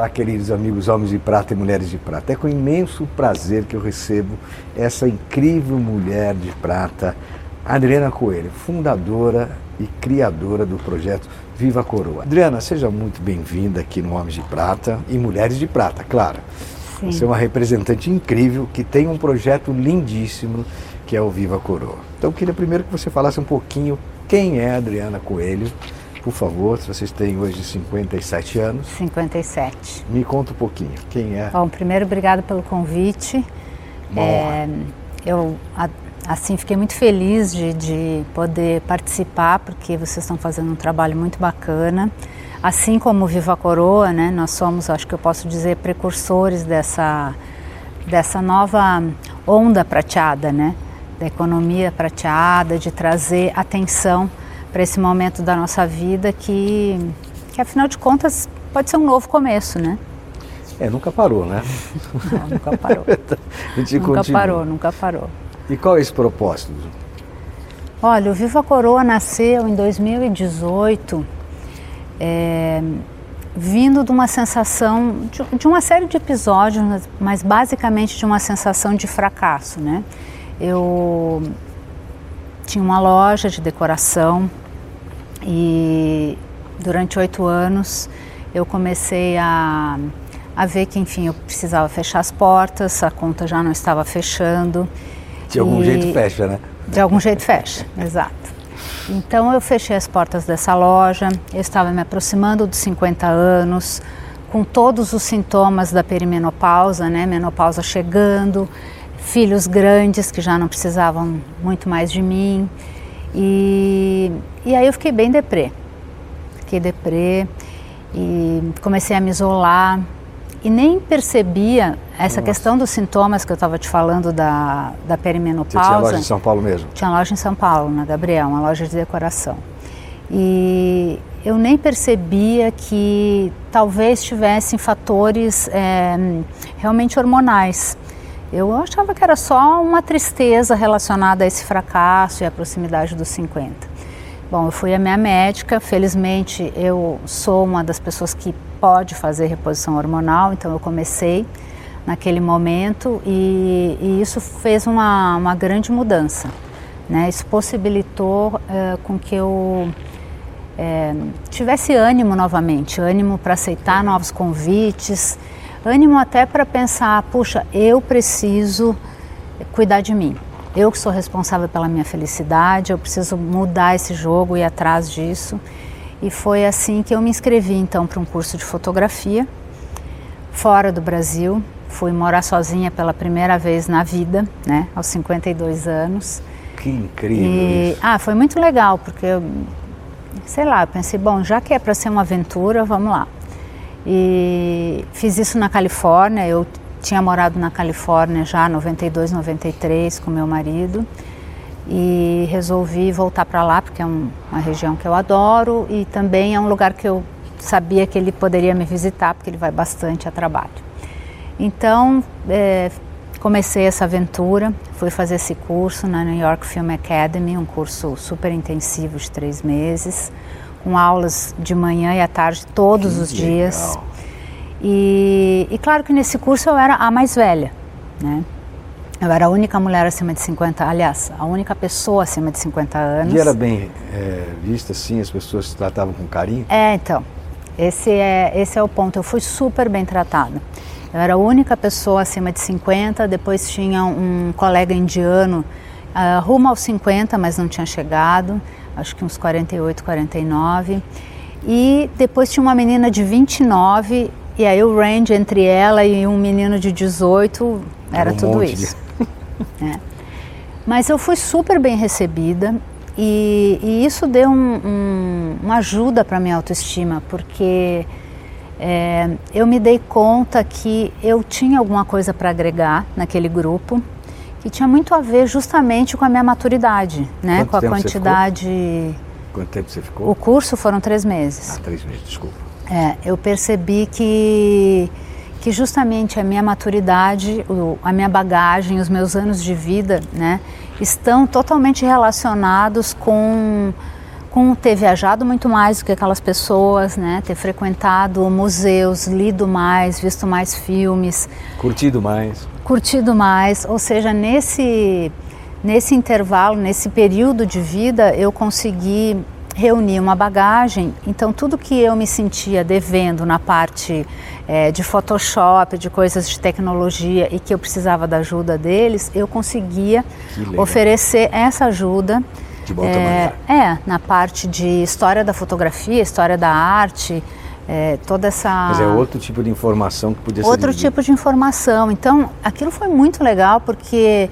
Olá, queridos amigos homens de prata e mulheres de prata. É com imenso prazer que eu recebo essa incrível mulher de prata, Adriana Coelho, fundadora e criadora do projeto Viva a Coroa. Adriana, seja muito bem-vinda aqui no Homens de Prata e Mulheres de Prata, claro. Sim. Você é uma representante incrível que tem um projeto lindíssimo que é o Viva a Coroa. Então, eu queria primeiro que você falasse um pouquinho quem é a Adriana Coelho por favor, se vocês têm hoje 57 anos. 57. Me conta um pouquinho, quem é? Bom, primeiro, obrigado pelo convite. É, eu, assim, fiquei muito feliz de, de poder participar, porque vocês estão fazendo um trabalho muito bacana. Assim como o Viva a Coroa, né, nós somos, acho que eu posso dizer, precursores dessa, dessa nova onda prateada, né? Da economia prateada, de trazer atenção para esse momento da nossa vida que, que, afinal de contas, pode ser um novo começo, né? É, nunca parou, né? Não, nunca parou. nunca continua. parou, nunca parou. E qual é esse propósito? Olha, o Viva Coroa nasceu em 2018, é, vindo de uma sensação, de, de uma série de episódios, mas basicamente de uma sensação de fracasso, né? Eu tinha uma loja de decoração e durante oito anos eu comecei a, a ver que, enfim, eu precisava fechar as portas, a conta já não estava fechando. De algum e... jeito fecha, né? De algum jeito fecha, exato. Então eu fechei as portas dessa loja, eu estava me aproximando dos 50 anos, com todos os sintomas da perimenopausa, né? Menopausa chegando, filhos grandes que já não precisavam muito mais de mim. E, e aí eu fiquei bem deprê. Fiquei deprê e comecei a me isolar e nem percebia essa Nossa. questão dos sintomas que eu estava te falando da, da perimenopausa. Você tinha loja em São Paulo mesmo? Tinha loja em São Paulo, na Gabriel, uma loja de decoração. E eu nem percebia que talvez tivessem fatores é, realmente hormonais. Eu achava que era só uma tristeza relacionada a esse fracasso e à proximidade dos 50. Bom, eu fui a minha médica, felizmente eu sou uma das pessoas que pode fazer reposição hormonal, então eu comecei naquele momento e, e isso fez uma, uma grande mudança. Né? Isso possibilitou é, com que eu é, tivesse ânimo novamente, ânimo para aceitar novos convites, ânimo até para pensar, puxa, eu preciso cuidar de mim. Eu que sou responsável pela minha felicidade, eu preciso mudar esse jogo e ir atrás disso. E foi assim que eu me inscrevi então para um curso de fotografia fora do Brasil. Fui morar sozinha pela primeira vez na vida, né, aos 52 anos. Que incrível e. Ah, foi muito legal, porque eu, sei lá, eu pensei, bom, já que é para ser uma aventura, vamos lá. E fiz isso na Califórnia, eu tinha morado na Califórnia já em 92, 93 com meu marido. E resolvi voltar para lá porque é um, uma região que eu adoro. E também é um lugar que eu sabia que ele poderia me visitar porque ele vai bastante a trabalho. Então é, comecei essa aventura, fui fazer esse curso na New York Film Academy, um curso super intensivo de três meses com aulas de manhã e à tarde todos Que os dias. legal. E, e claro que nesse curso eu era a mais velha, né? Eu era a única mulher acima de 50, aliás, a única pessoa acima de 50 anos. E era bem é, vista assim, as pessoas se tratavam com carinho? É, então, esse é, esse é o ponto. Eu fui super bem tratada. Eu era a única pessoa acima de 50, depois tinha um colega indiano uh, rumo aos 50, mas não tinha chegado, acho que uns 48, 49. E depois tinha uma menina de 29, e aí o range entre ela e um menino de 18 era um tudo isso. É. Mas eu fui super bem recebida e, e isso deu um, um, uma ajuda para minha autoestima, porque é, eu me dei conta que eu tinha alguma coisa para agregar naquele grupo que tinha muito a ver justamente com a minha maturidade, né? Quanto com a quantidade. Quanto tempo você ficou? O curso foram três meses. Ah, três meses, desculpa. É, eu percebi que que justamente a minha maturidade, o, a minha bagagem, os meus anos de vida, né, estão totalmente relacionados com com ter viajado muito mais do que aquelas pessoas, né? Ter frequentado museus, lido mais, visto mais filmes, curtido mais, curtido mais. Ou seja, nesse nesse intervalo, nesse período de vida, eu consegui reunir uma bagagem. Então, tudo que eu me sentia devendo na parte é, de Photoshop, de coisas de tecnologia e que eu precisava da ajuda deles, eu conseguia oferecer essa ajuda de bom é, tamanho. É, na parte de história da fotografia, história da arte, é, toda essa. Mas é outro tipo de informação que podia ser. Outro tipo de informação. Então, aquilo foi muito legal porque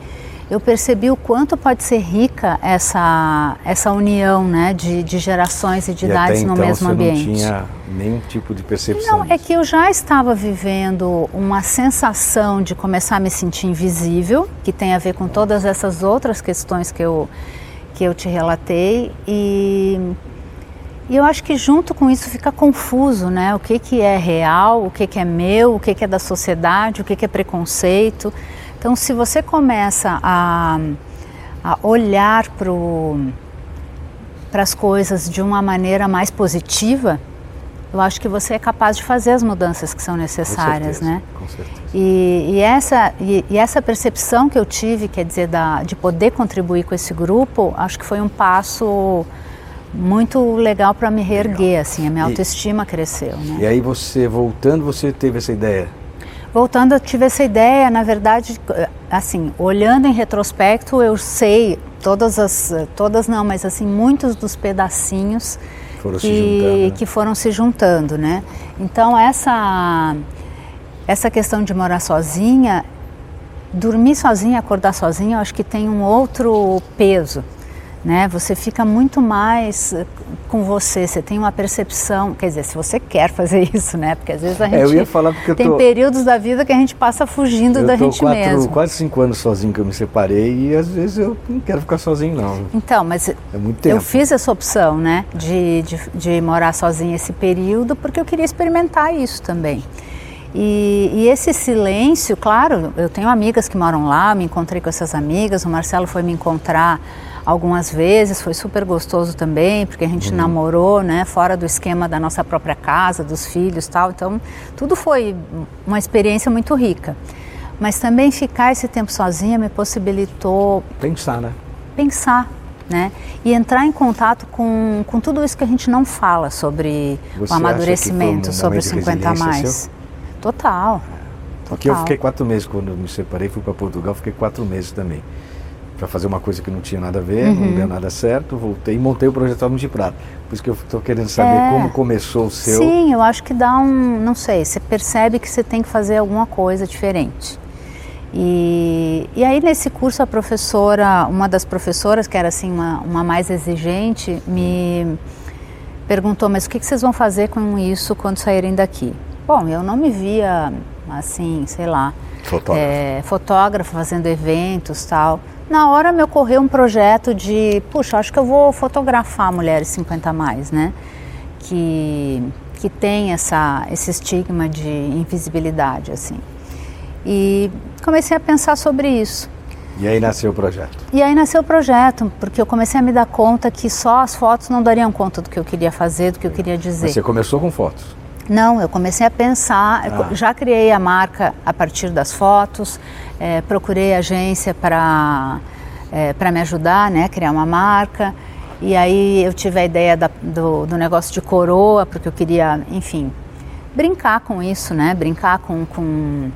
eu percebi o quanto pode ser rica essa, essa união né, de, de gerações e de e idades no então mesmo você ambiente. Não tinha nenhum tipo de percepção. Não, é que eu já estava vivendo uma sensação de começar a me sentir invisível, que tem a ver com todas essas outras questões que eu que eu te relatei e, e eu acho que junto com isso fica confuso, né? O que, que é real, o que, que é meu, o que, que é da sociedade, o que, que é preconceito. Então, se você começa a, a olhar para as coisas de uma maneira mais positiva, eu acho que você é capaz de fazer as mudanças que são necessárias, com certeza, né? Com certeza. E, e essa, e, e, essa percepção que eu tive, quer dizer, da, de poder contribuir com esse grupo, acho que foi um passo muito legal para me reerguer, assim, a minha autoestima cresceu. Né? E aí você, voltando, você teve essa ideia? Voltando, eu tive essa ideia, na verdade, assim, olhando em retrospecto, eu sei todas as, todas não, mas assim, muitos dos pedacinhos foram que, juntando, né? que foram se juntando, né? Então essa essa questão de morar sozinha, dormir sozinha, acordar sozinha, eu acho que tem um outro peso, né? Você fica muito mais eh, com você, você tem uma percepção, quer dizer, se você quer fazer isso, né? Porque às vezes a gente é, eu ia falar porque tem tô, períodos da vida que a gente passa fugindo eu da gente quatro, mesmo. quase cinco anos sozinho que eu me separei e às vezes eu não quero ficar sozinho não. Então, mas é eu fiz essa opção, né? De, de, de morar sozinha esse período porque eu queria experimentar isso também. E, e, esse silêncio, claro, eu tenho amigas que moram lá, me encontrei com essas amigas, o Marcelo foi me encontrar algumas vezes, foi super gostoso também, porque a gente uhum. namorou, né, fora do esquema da nossa própria casa, dos filhos tal, então tudo foi uma experiência muito rica. Mas também ficar esse tempo sozinha me possibilitou... Pensar, né? Pensar, né? E entrar em contato com, com tudo isso que a gente não fala sobre Você o amadurecimento, um sobre os 50 a mais. Seu? Total. Porque eu fiquei quatro meses quando eu me separei, fui para Portugal, fiquei quatro meses também. Para fazer uma coisa que não tinha nada a ver, Uhum. não deu nada certo, voltei e montei o projeto Alma de Prata. Por isso que eu estou querendo saber É. como começou o seu. Sim, eu acho que dá um, não sei, você percebe que você tem que fazer alguma coisa diferente. E, e aí nesse curso a professora, uma das professoras, que era assim uma, uma mais exigente, me perguntou, mas o que que vocês vão fazer com isso quando saírem daqui? Bom, eu não me via assim, sei lá, Fotógrafo. é, fotógrafa fazendo eventos tal. Na hora me ocorreu um projeto de, puxa, acho que eu vou fotografar mulheres 50 a mais, né? Que, que tem essa, esse estigma de invisibilidade, assim. E comecei a pensar sobre isso. E aí nasceu o projeto. E aí nasceu o projeto, porque eu comecei a me dar conta que só as fotos não dariam conta do que eu queria fazer, do que eu queria dizer. Você começou com fotos. Não, eu comecei a pensar, Ah. já criei a marca a partir das fotos, eh, procurei agência para para me ajudar, né, criar uma marca. E aí eu tive a ideia da- do, do negócio de coroa, porque eu queria, enfim, brincar com isso, né? Brincar com, com,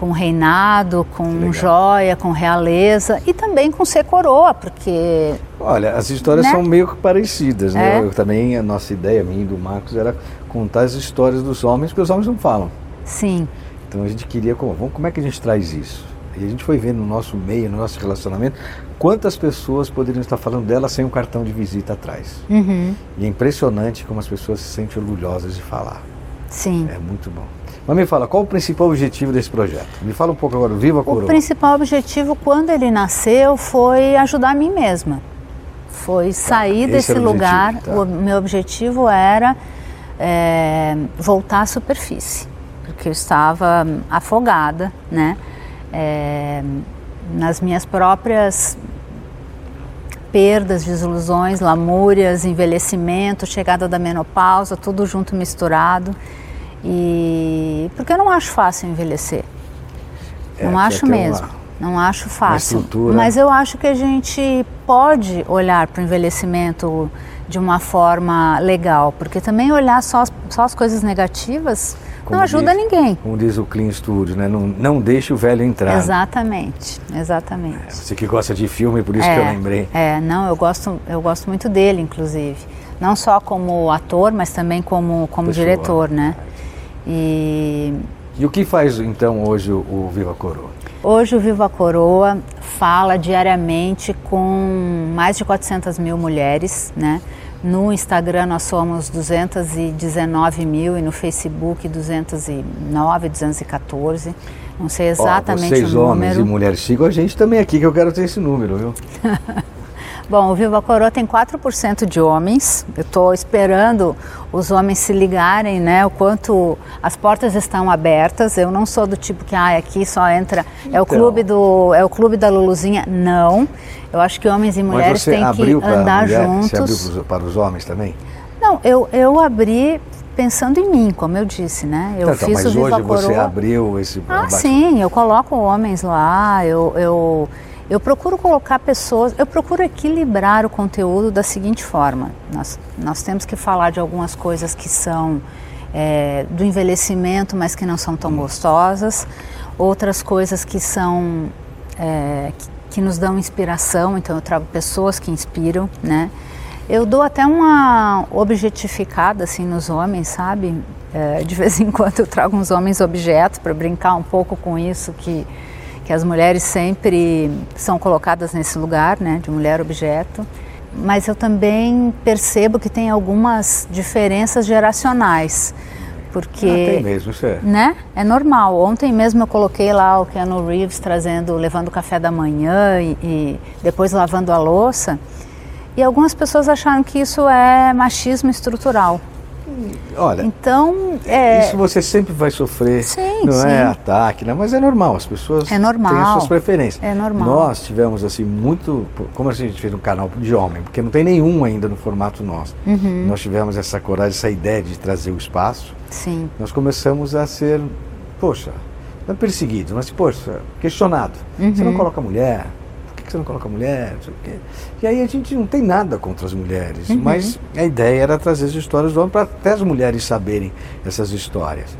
com reinado, com joia, com realeza e também com ser coroa, porque. Olha, as histórias né? são meio parecidas, né? É. Eu, também, a nossa ideia, a minha e do Marcos, era contar as histórias dos homens, porque os homens não falam. Sim. Então a gente queria, como, como é que a gente traz isso? E a gente foi vendo no nosso meio, no nosso relacionamento, quantas pessoas poderiam estar falando dela sem um cartão de visita atrás. Uhum. E é impressionante como as pessoas se sentem orgulhosas de falar. Sim. É muito bom. Mas me fala, qual o principal objetivo desse projeto? Me fala um pouco agora, Viva a Coroa. O principal objetivo, quando ele nasceu, foi ajudar a mim mesma. Foi sair tá, desse lugar. O, tá. o, meu objetivo era é, voltar à superfície, porque eu estava afogada, né? É, nas minhas próprias perdas, desilusões, lamúrias, envelhecimento, chegada da menopausa, tudo junto misturado. E porque eu não acho fácil envelhecer. É, não acho mesmo. Uma, não acho fácil. Mas eu acho que a gente pode olhar para o envelhecimento de uma forma legal, porque também olhar só as, só as coisas negativas como não ajuda diz, ninguém. Como diz o Clean Studio, né? Não, não deixe o velho entrar. Exatamente, exatamente. É, você que gosta de filme, por isso é, que eu lembrei. É, não, eu gosto, eu gosto muito dele, inclusive. Não só como ator, mas também como, como diretor, né? E... e o que faz então hoje o, o Viva Coroa? Hoje o Viva Coroa fala diariamente com mais de 400 mil mulheres, né? No Instagram nós somos 219 mil e no Facebook 209, 214. Não sei exatamente Ó, vocês, o número. homens e mulheres, sigam a gente também aqui que eu quero ter esse número, viu? Bom, o Viva Coroa tem 4% de homens. Eu estou esperando os homens se ligarem, né? O quanto as portas estão abertas. Eu não sou do tipo que ah, aqui só entra é o então. clube do é o clube da Luluzinha. Não. Eu acho que homens e mulheres têm que andar mulher, juntos. Você abriu para os homens também? Não, eu eu abri pensando em mim, como eu disse, né? Eu então, fiz mas o Viva hoje Coroa. você abriu esse Ah, sim, eu coloco homens lá, eu, eu eu procuro colocar pessoas, eu procuro equilibrar o conteúdo da seguinte forma: nós, nós temos que falar de algumas coisas que são é, do envelhecimento, mas que não são tão gostosas, outras coisas que são é, que, que, nos dão inspiração. Então eu trago pessoas que inspiram, né? Eu dou até uma objetificada assim nos homens, sabe? É, de vez em quando eu trago uns homens objetos para brincar um pouco com isso que que as mulheres sempre são colocadas nesse lugar, né, de mulher objeto. Mas eu também percebo que tem algumas diferenças geracionais, porque ah, tem mesmo, isso é. Né? É normal. Ontem mesmo eu coloquei lá o Keanu Reeves trazendo, levando o café da manhã e, e depois lavando a louça. E algumas pessoas acharam que isso é machismo estrutural. Olha, então, é... isso você sempre vai sofrer, sim, não sim. é ataque, né? mas é normal, as pessoas é normal. têm as suas preferências. É normal. Nós tivemos assim muito, como a gente fez um canal de homem, porque não tem nenhum ainda no formato nosso. Uhum. Nós tivemos essa coragem, essa ideia de trazer o espaço. Sim. Nós começamos a ser, poxa, não perseguidos, mas poxa, questionado. Uhum. Você não coloca mulher, que você não coloca mulher? E aí a gente não tem nada contra as mulheres, uhum. mas a ideia era trazer as histórias do homem para até as mulheres saberem essas histórias.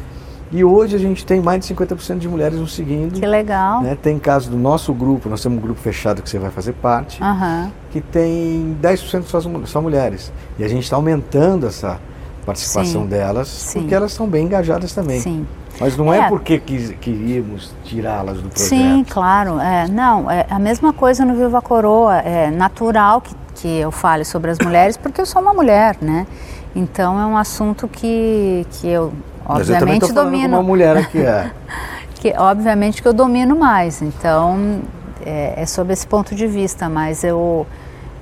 E hoje a gente tem mais de 50% de mulheres nos seguindo. Que legal. Né? Tem casos do nosso grupo, nós temos um grupo fechado que você vai fazer parte, uhum. que tem 10% só, só mulheres. E a gente está aumentando essa participação Sim. delas, Sim. porque elas estão bem engajadas também. Sim. Mas não é, é porque quis, queríamos tirá-las do projeto. Sim, claro. É, não, é a mesma coisa no Viva Coroa. É natural que, que eu fale sobre as mulheres, porque eu sou uma mulher, né? Então é um assunto que, que eu, obviamente, Mas eu domino. uma mulher aqui, é. que, obviamente que eu domino mais. Então é, é sob esse ponto de vista, mas eu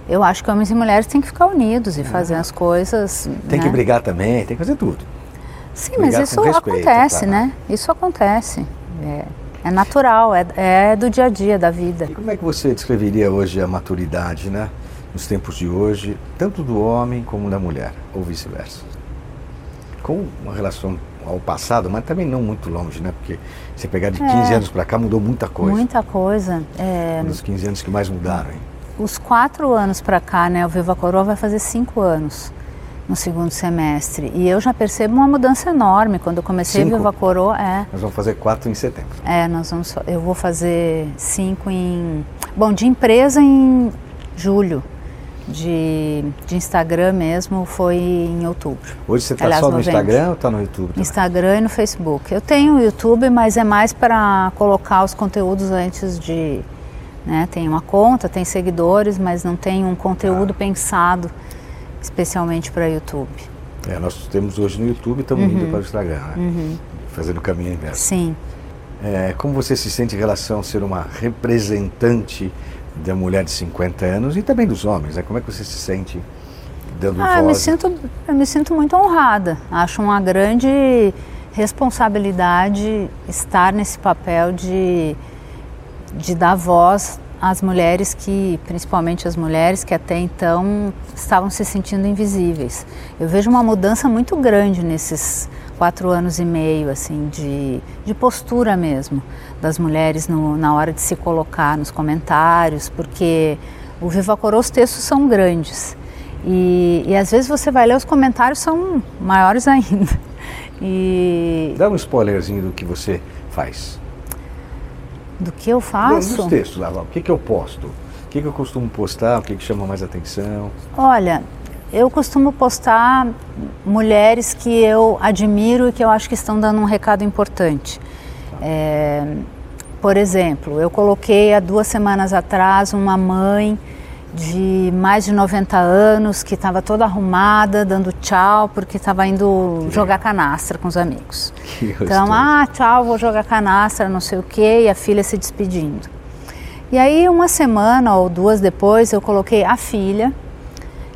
eu acho que homens e mulheres têm que ficar unidos e fazer as coisas. Tem né? que brigar também, tem que fazer tudo. Sim, mas isso respeito, acontece, tá? né? Isso acontece. É, é natural, é, é, do dia a dia da vida. E como é que você descreveria hoje a maturidade, né? Nos tempos de hoje, tanto do homem como da mulher, ou vice-versa? Com uma relação ao passado, mas também não muito longe, né? Porque você pegar de 15 é, anos para cá mudou muita coisa. Muita coisa. É... Um dos 15 anos que mais mudaram, hein? Os quatro anos para cá, né? O Viva Coroa vai fazer cinco anos. No segundo semestre. E eu já percebo uma mudança enorme. Quando eu comecei Cinco? Viva Coroa, é. Nós vamos fazer quatro em setembro. É, nós vamos. Eu vou fazer cinco em. Bom, de empresa em julho. De, de Instagram mesmo foi em outubro. Hoje você está só no novembro. Instagram ou está no YouTube? também? Instagram e no Facebook. Eu tenho o YouTube, mas é mais para colocar os conteúdos antes de. Né? Tem uma conta, tem seguidores, mas não tem um conteúdo pensado especialmente para YouTube. É, nós temos hoje no YouTube e estamos Uhum. indo para o Instagram, né? Fazendo o caminho inverso. Sim. É, como você se sente em relação a ser uma representante da mulher de 50 anos e também dos homens? Né? Como é que você se sente dando Ah, eu me voz? sinto, eu me sinto muito honrada. Acho uma grande responsabilidade estar nesse papel de, de dar voz às mulheres que, principalmente as mulheres que até então estavam se sentindo invisíveis. Eu vejo uma mudança muito grande nesses quatro anos e meio, assim, de, de postura mesmo das mulheres no, na hora de se colocar nos comentários, porque o Viva Coroa os textos são grandes. E, e às vezes você vai ler os comentários são maiores ainda. E Dá um spoilerzinho do que você faz. Do que eu faço? Dos textos, lá, o que, que eu posto? O que, que eu costumo postar? O que, que chama mais atenção? Olha, eu costumo postar mulheres que eu admiro e que eu acho que estão dando um recado importante. É, por exemplo, eu coloquei há duas semanas atrás uma mãe de mais de 90 anos que estava toda arrumada, dando tchau, porque estava indo jogar canastra com os amigos. Que Então, gostoso. ah, tchau, vou jogar canastra, não sei o quê, e a filha se despedindo. E aí, uma semana ou duas depois, eu coloquei a filha,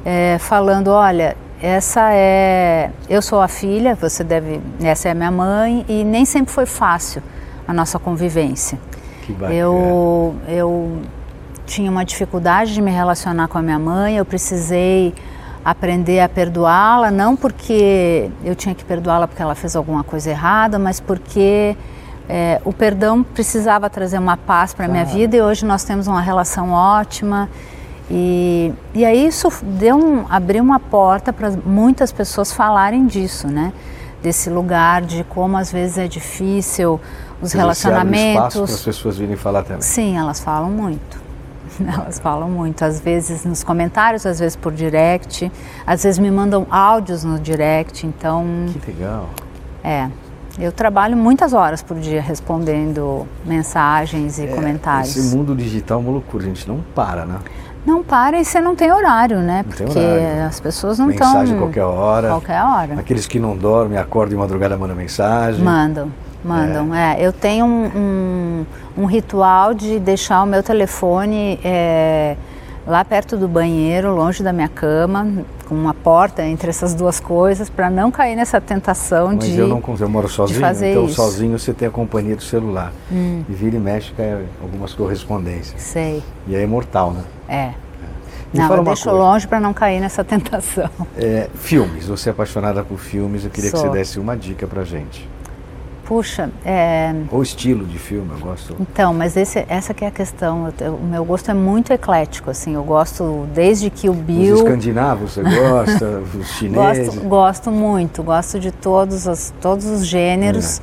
eh, falando: olha, essa é. Eu sou a filha, você deve. Essa é a minha mãe, e nem sempre foi fácil a nossa convivência. Que bacana. Eu, eu tinha uma dificuldade de me relacionar com a minha mãe, eu precisei aprender a perdoá-la, não porque eu tinha que perdoá-la porque ela fez alguma coisa errada, mas porque eh, o perdão precisava trazer uma paz para a minha vida e hoje nós temos uma relação ótima. E, e aí isso deu um, abriu uma porta para muitas pessoas falarem disso, né? Desse lugar de como às vezes é difícil os você abre espaço para as relacionamentos. pessoas virem falar também. Sim, elas falam muito. Elas falam muito, às vezes nos comentários, às vezes por direct, às vezes me mandam áudios no direct, então Que legal. é. Eu trabalho muitas horas por dia respondendo mensagens e comentários. Esse mundo digital é uma loucura, a gente não para, né? Não para e você não tem horário, né? Não Porque horário. as pessoas não estão. Mensagem qualquer hora. Qualquer hora. Aqueles que não dormem, acordam de madrugada, mandam mensagem. Mandam, mandam. É. eu tenho um, um, um ritual de deixar o meu telefone é, lá perto do banheiro, longe da minha cama, com uma porta entre essas duas coisas, para não cair nessa tentação Mas de. eu não consigo, eu moro sozinho, fazer então isso. Hum. sozinho você tem a companhia do celular. E vira e mexe cai algumas correspondências. Sei, E é mortal, né? é. Me Não, eu deixo coisa. longe para não cair nessa tentação. É, filmes, você é apaixonada por filmes, eu queria que Sou. você desse uma dica pra gente. Puxa, é, Ou estilo de filme, eu gosto. Então, mas esse, essa que é a questão. Eu o meu gosto é muito eclético, assim. Eu gosto desde que o Os Bill. escandinavos, você gosta? Os chineses? Gosto, gosto muito, gosto de todos, as, todos os gêneros.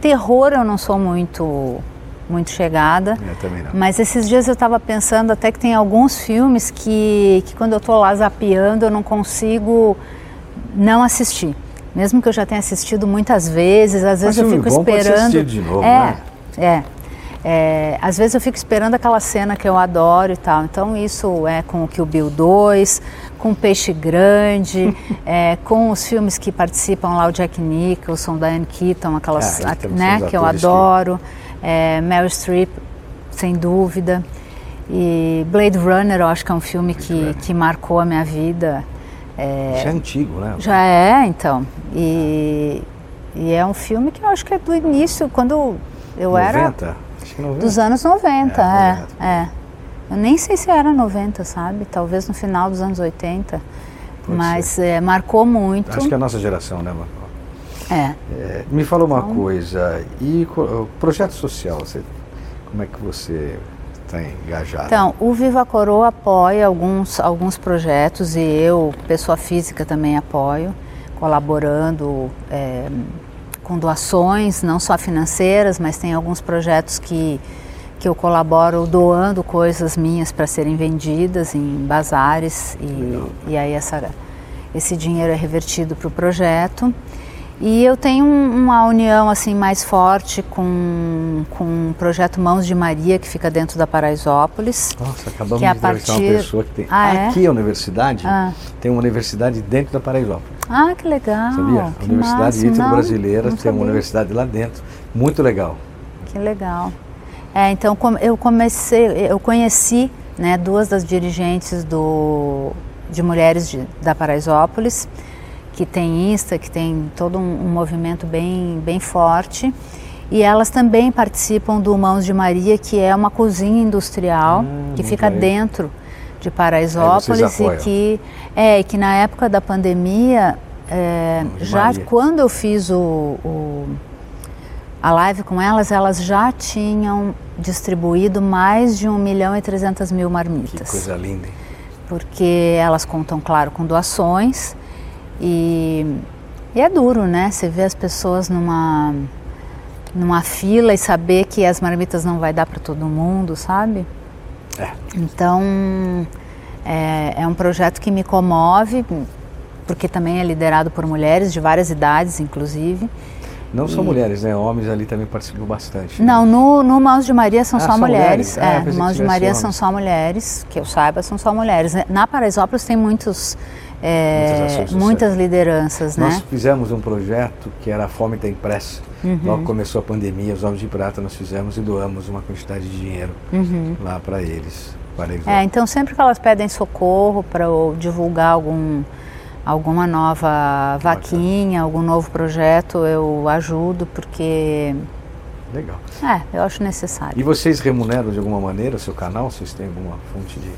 Terror eu não sou muito, muito chegada. Eu também não. Mas esses dias eu estava pensando até que tem alguns filmes que, que quando eu estou lá zapeando eu não consigo não assistir. Mesmo que eu já tenha assistido muitas vezes, às vezes eu filme fico bom pode esperando. assistido de novo, é, né? é, é. Às vezes eu fico esperando aquela cena que eu adoro e tal. Então isso é com o Kill Bill 2, com Peixe Grande, é, com os filmes que participam lá, o Jack Nicholson, Diane Keaton, aquelas, Ah, então né, que eu atores que- adoro. É, Meryl Streep, sem dúvida. E Blade Runner, eu acho que é um filme que, que marcou a minha vida. É, Já é antigo, né? já é, então. E, e é um filme que eu acho que é do início, quando eu era 90? Acho que 90. dos anos 90, É, é, 90. é. Eu nem sei se era 90, sabe? Talvez no final dos anos 80. Pode mas é, marcou muito. Acho que é a nossa geração, né, Marco? É. É, me fala uma Então- coisa, e projeto social, você, como é que você está? Então, o Viva Coroa apoia alguns, alguns projetos e eu, pessoa física, também apoio, colaborando é, com doações, não só financeiras, mas tem alguns projetos que, que eu colaboro doando coisas minhas para serem vendidas em bazares e, e aí essa, esse dinheiro é revertido para o projeto. E eu tenho uma união assim mais forte com, com o projeto Mãos de Maria, que fica dentro da Paraisópolis. Nossa, acabamos que é de partir... uma pessoa que tem. Ah, é? Aqui a universidade Ah. tem uma universidade dentro da Paraisópolis. Ah, que legal! Sabia? A que Universidade máximo. Ítalo Não, Brasileira não tem uma sabia. universidade lá dentro. Muito legal. Que legal. É, então eu comecei, eu conheci né, duas das dirigentes do, de mulheres de, da Paraisópolis, que tem Insta, que tem todo um, um movimento bem, bem forte. E elas também participam do Mãos de Maria, que é uma cozinha industrial Hum, que fica bem. dentro de Paraisópolis e que é que na época da pandemia é, já Maria. quando eu fiz o, o a live com elas, elas já tinham distribuído mais de 1 milhão e 300 mil Que marmitas. coisa linda. hein? Porque elas contam, claro, com doações e, e é duro, né? Você vê as pessoas numa, numa fila e saber que as marmitas não vai dar para todo mundo, sabe? É. Então, é, é um projeto que me comove, porque também é liderado por mulheres de várias idades, inclusive. Não só mulheres, né? Homens ali também participam bastante. né? Não, no, no Mãos de Maria são Ah, só só mulheres. mulheres? Ah, É, Mãos de Maria homens. são só mulheres, que eu saiba, são só mulheres. Na Paraisópolis tem muitos, é, Muitas muitas lideranças, Nós né? fizemos um projeto que era a Fome Tem Pressa. Uhum. Logo começou a pandemia, os Homens de Prata nós fizemos e doamos uma quantidade de dinheiro lá para eles. Para eles. Uhum. É, então sempre que elas pedem socorro para divulgar algum, alguma nova vaquinha, algum novo projeto, eu ajudo, porque Legal. é, eu acho necessário. E vocês remuneram de alguma maneira o seu canal? Vocês têm alguma fonte de.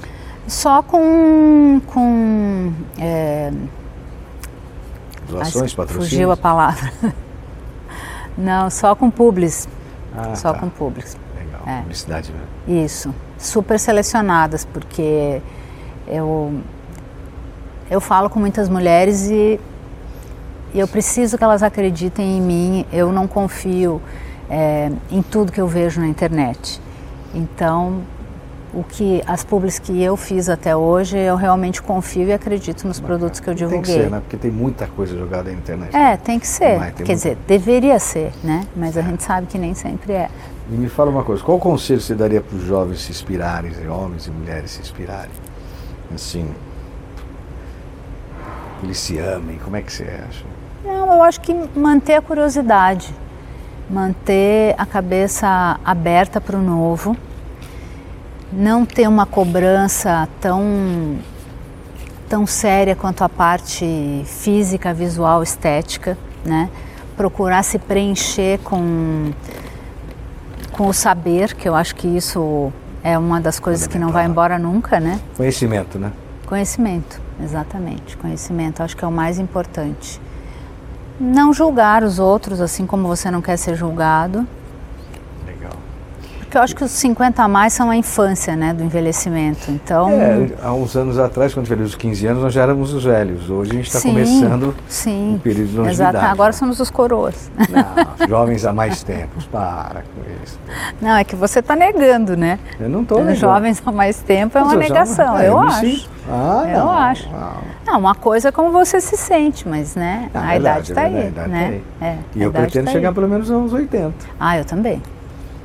Só com. com é, Doações, patrocínios? Fugiu a palavra. Não, só com publis. Ah, só tá. com publis. Legal. É. Publicidade mesmo. Isso. Super selecionadas, porque eu, eu falo com muitas mulheres e, e eu preciso que elas acreditem em mim. Eu não confio é, em tudo que eu vejo na internet. Então, o que as publis que eu fiz até hoje, eu realmente confio e acredito nos produtos que eu Tem divulguei. que ser, né? Porque tem muita coisa jogada na internet. É, tem que ser. Tem Quer muita- dizer, deveria ser, né? Mas a gente sabe que nem sempre é. E me fala uma coisa, qual conselho você daria para os jovens se inspirarem, homens e mulheres se inspirarem? Assim, eles se amem, como é que você acha? Não, eu acho que manter a curiosidade, manter a cabeça aberta para o novo, não ter uma cobrança tão tão séria quanto a parte física, visual, estética, né? Procurar se preencher com com o saber, que eu acho que isso é uma das coisas que não vai embora nunca, né? Conhecimento, né? Conhecimento, exatamente. Conhecimento, acho que é o mais importante. Não julgar os outros, assim como você não quer ser julgado. Porque eu acho que os 50 a mais são a infância, né, do envelhecimento. Então, É, há uns anos atrás, quando fez os 15 anos, nós já éramos os velhos. Hoje a gente está começando sim, um período de longevidade. exato. Agora somos os coroas. Não, jovens há mais tempo. Para com isso. Não, é que você está negando, né? Eu não estou Jovens há mais tempo é uma eu negação, é, eu acho. Ah, Eu não, acho. não. Não, uma coisa é como você se sente, mas né, Ah, a é idade verdade, está é aí, verdade, né? tá É, E eu pretendo tá chegar aí. pelo menos aos 80. Ah, eu também.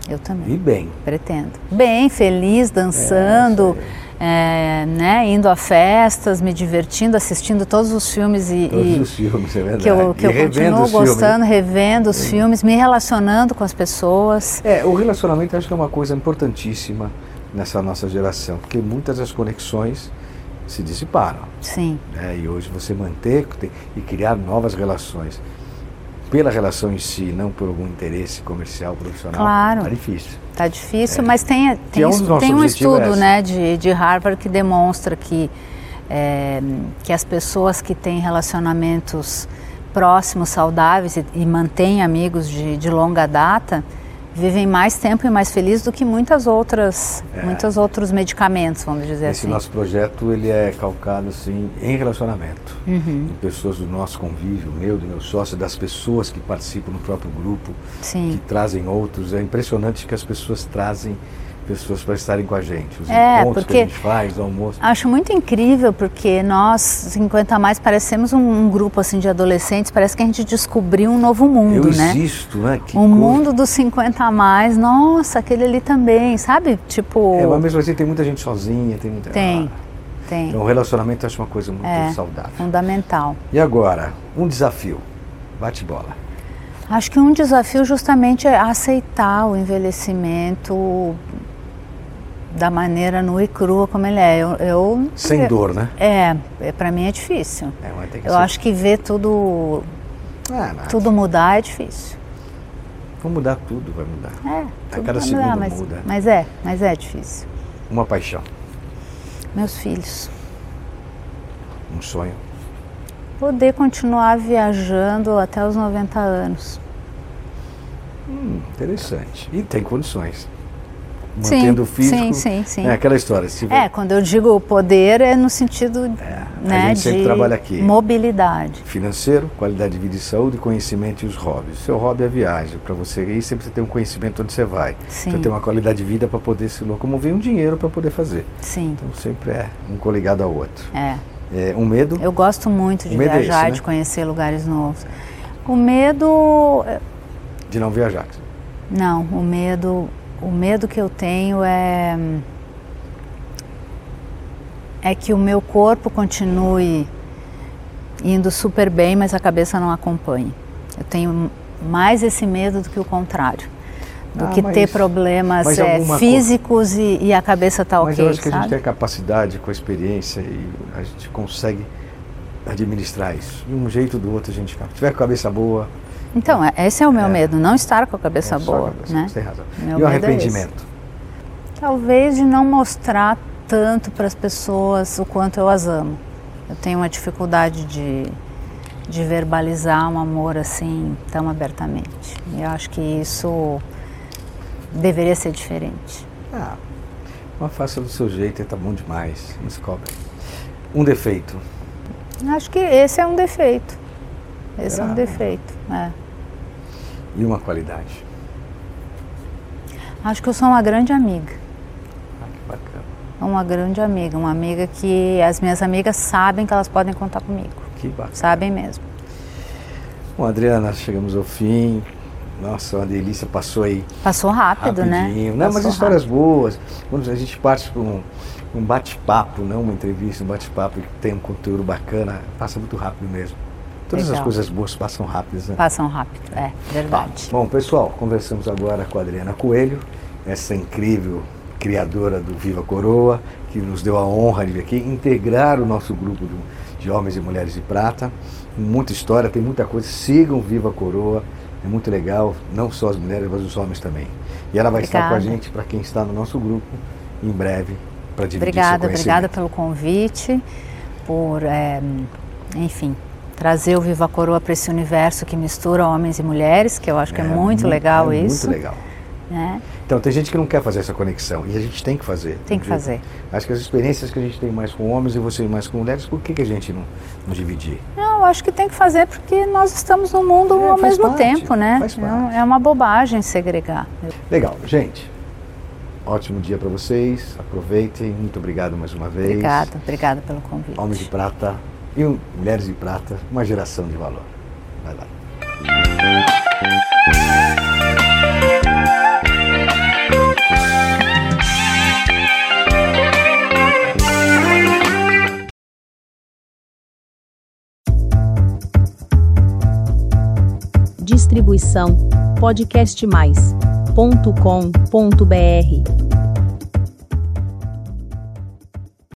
Eu também. E bem. Pretendo. Bem, feliz, dançando, é, né, indo a festas, me divertindo, assistindo todos os filmes e, Todos e os filmes, é verdade. que eu, que E eu continuo os filmes. gostando, revendo os filmes, me relacionando com as pessoas. É, o relacionamento acho que é uma coisa importantíssima nessa nossa geração, porque muitas das conexões se dissiparam. Sim, né? E hoje você manter te- e criar novas relações pela relação em si, não por algum interesse comercial, profissional, Claro. tá difícil. tá difícil, mas tem, tem, é um tem um é estudo esse. né, de, de Harvard que demonstra que, é, que as pessoas que têm relacionamentos próximos, saudáveis e, e mantêm amigos de, de longa data, vivem mais tempo e mais felizes do que muitas outras, É. muitos outros medicamentos, vamos dizer Esse assim. nosso projeto ele é calcado assim em relacionamento, Uhum. em pessoas do nosso convívio, meu, do meu sócio, das pessoas que participam no próprio grupo, que Sim. trazem outros. É impressionante que as pessoas trazem pessoas para estarem com a gente. Os É, encontros que a gente faz, o almoço. Acho muito incrível porque nós, 50 a mais, parecemos um, um grupo assim de adolescentes, parece que a gente descobriu um novo mundo, Eu né? existo, né? Que O coisa. mundo dos 50 a mais, nossa, aquele ali também, sabe? Tipo, É, mas mesmo assim tem muita gente sozinha, tem muita. tem, Ah, tem. então o relacionamento eu acho uma coisa muito É. saudável. Fundamental. E agora, um desafio. Bate bola. Acho que um desafio justamente é aceitar o envelhecimento da maneira nua e crua como ele é. Eu, eu- Sem dor, né? É, é para mim é difícil. É, Eu ser- acho que ver tudo, Ah, tudo mudar é difícil. Vou mudar tudo, vai mudar. É, tudo cada vai segundo mas, muda. mas é, mas é difícil. Uma paixão, Meus filhos. um sonho. Poder continuar viajando até os 90 anos. Hum, interessante. E tem condições. Sim, Mantendo o físico. sim, sim, sim. É aquela história. É, quando eu digo poder é no sentido a né, gente sempre de trabalha aqui. mobilidade. financeiro, qualidade de vida e saúde, conhecimento e os hobbies. Seu hobby é a viagem. Para você ir, você precisa ter um conhecimento onde você vai. Sim. Precisa ter uma qualidade de vida para poder se locomover e um dinheiro para poder fazer. Sim, Então sempre é um coligado ao outro. é. É, um medo. Eu gosto muito de O medo é viajar, esse, né? de conhecer lugares novos. O medo, de não viajar. não, o medo, o medo que eu tenho é é que o meu corpo continue indo super bem, mas a cabeça não acompanhe. Eu tenho mais esse medo do que o contrário. Do Ah, que mas- ter problemas mas é, co- físicos e, e a cabeça tá Mas ok, eu acho que a gente sabe? tem a capacidade, com a experiência, e a gente consegue administrar isso. De um jeito ou do outro a gente Se tiver com a cabeça boa, Então, é- esse é o meu É. medo, não estar com a cabeça é boa, a cabeça, né? Você tem razão. Meu e o é arrependimento? Talvez de não mostrar tanto para as pessoas o quanto eu as amo. Eu tenho uma dificuldade de, de verbalizar um amor assim tão abertamente. E eu acho que isso deveria ser diferente. Ah, uma faça do seu jeito e tá bom demais. Descobre. Um defeito. Acho que esse é um defeito. Esse é Será? um defeito. é. E uma qualidade. Acho que eu sou uma grande amiga. Ah, que bacana. Uma grande amiga. Uma amiga que as minhas amigas sabem que elas podem contar comigo. Que bacana. Sabem mesmo. Bom, Adriana, chegamos ao fim. Nossa, uma delícia. Passou aí Passou rápido, rapidinho. né? Não, mas Passou histórias boas. Quando a gente parte para um, um bate-papo, não uma entrevista, um bate-papo que tem um conteúdo bacana, passa muito rápido mesmo. Todas as Legal. coisas boas passam rápidas, né? Passam rápido, é verdade. Bom, pessoal, conversamos agora com a Adriana Coelho, essa incrível criadora do Viva Coroa, que nos deu a honra de vir aqui integrar o nosso grupo de homens e mulheres de prata. Muita história, tem muita coisa. Sigam Viva Coroa, é muito legal, não só as mulheres, mas os homens também. E ela vai estar com a Obrigada. gente, para quem está no nosso grupo, em breve, para dividir Obrigada, obrigada pelo convite, por, é, enfim, trazer o Viva Coroa para esse universo que mistura homens e mulheres, que eu acho que é, muito legal é isso. Muito legal. né? Então, tem gente que não quer fazer essa conexão e a gente tem que fazer. Tem que viu? fazer. Acho que as experiências que a gente tem mais com homens e você mais com mulheres, por que, que a gente não, não dividir? Não, eu acho que tem que fazer porque nós estamos no mundo É, ao mesmo parte, tempo, né? faz Não- parte. É uma bobagem segregar. Legal, gente. Ótimo dia para vocês. Aproveitem. Muito obrigado mais uma vez. Obrigada, obrigada pelo convite. Homens de Prata e Mulheres de Prata, uma geração de valor. Vai lá. Distribuição podcastmais.com.br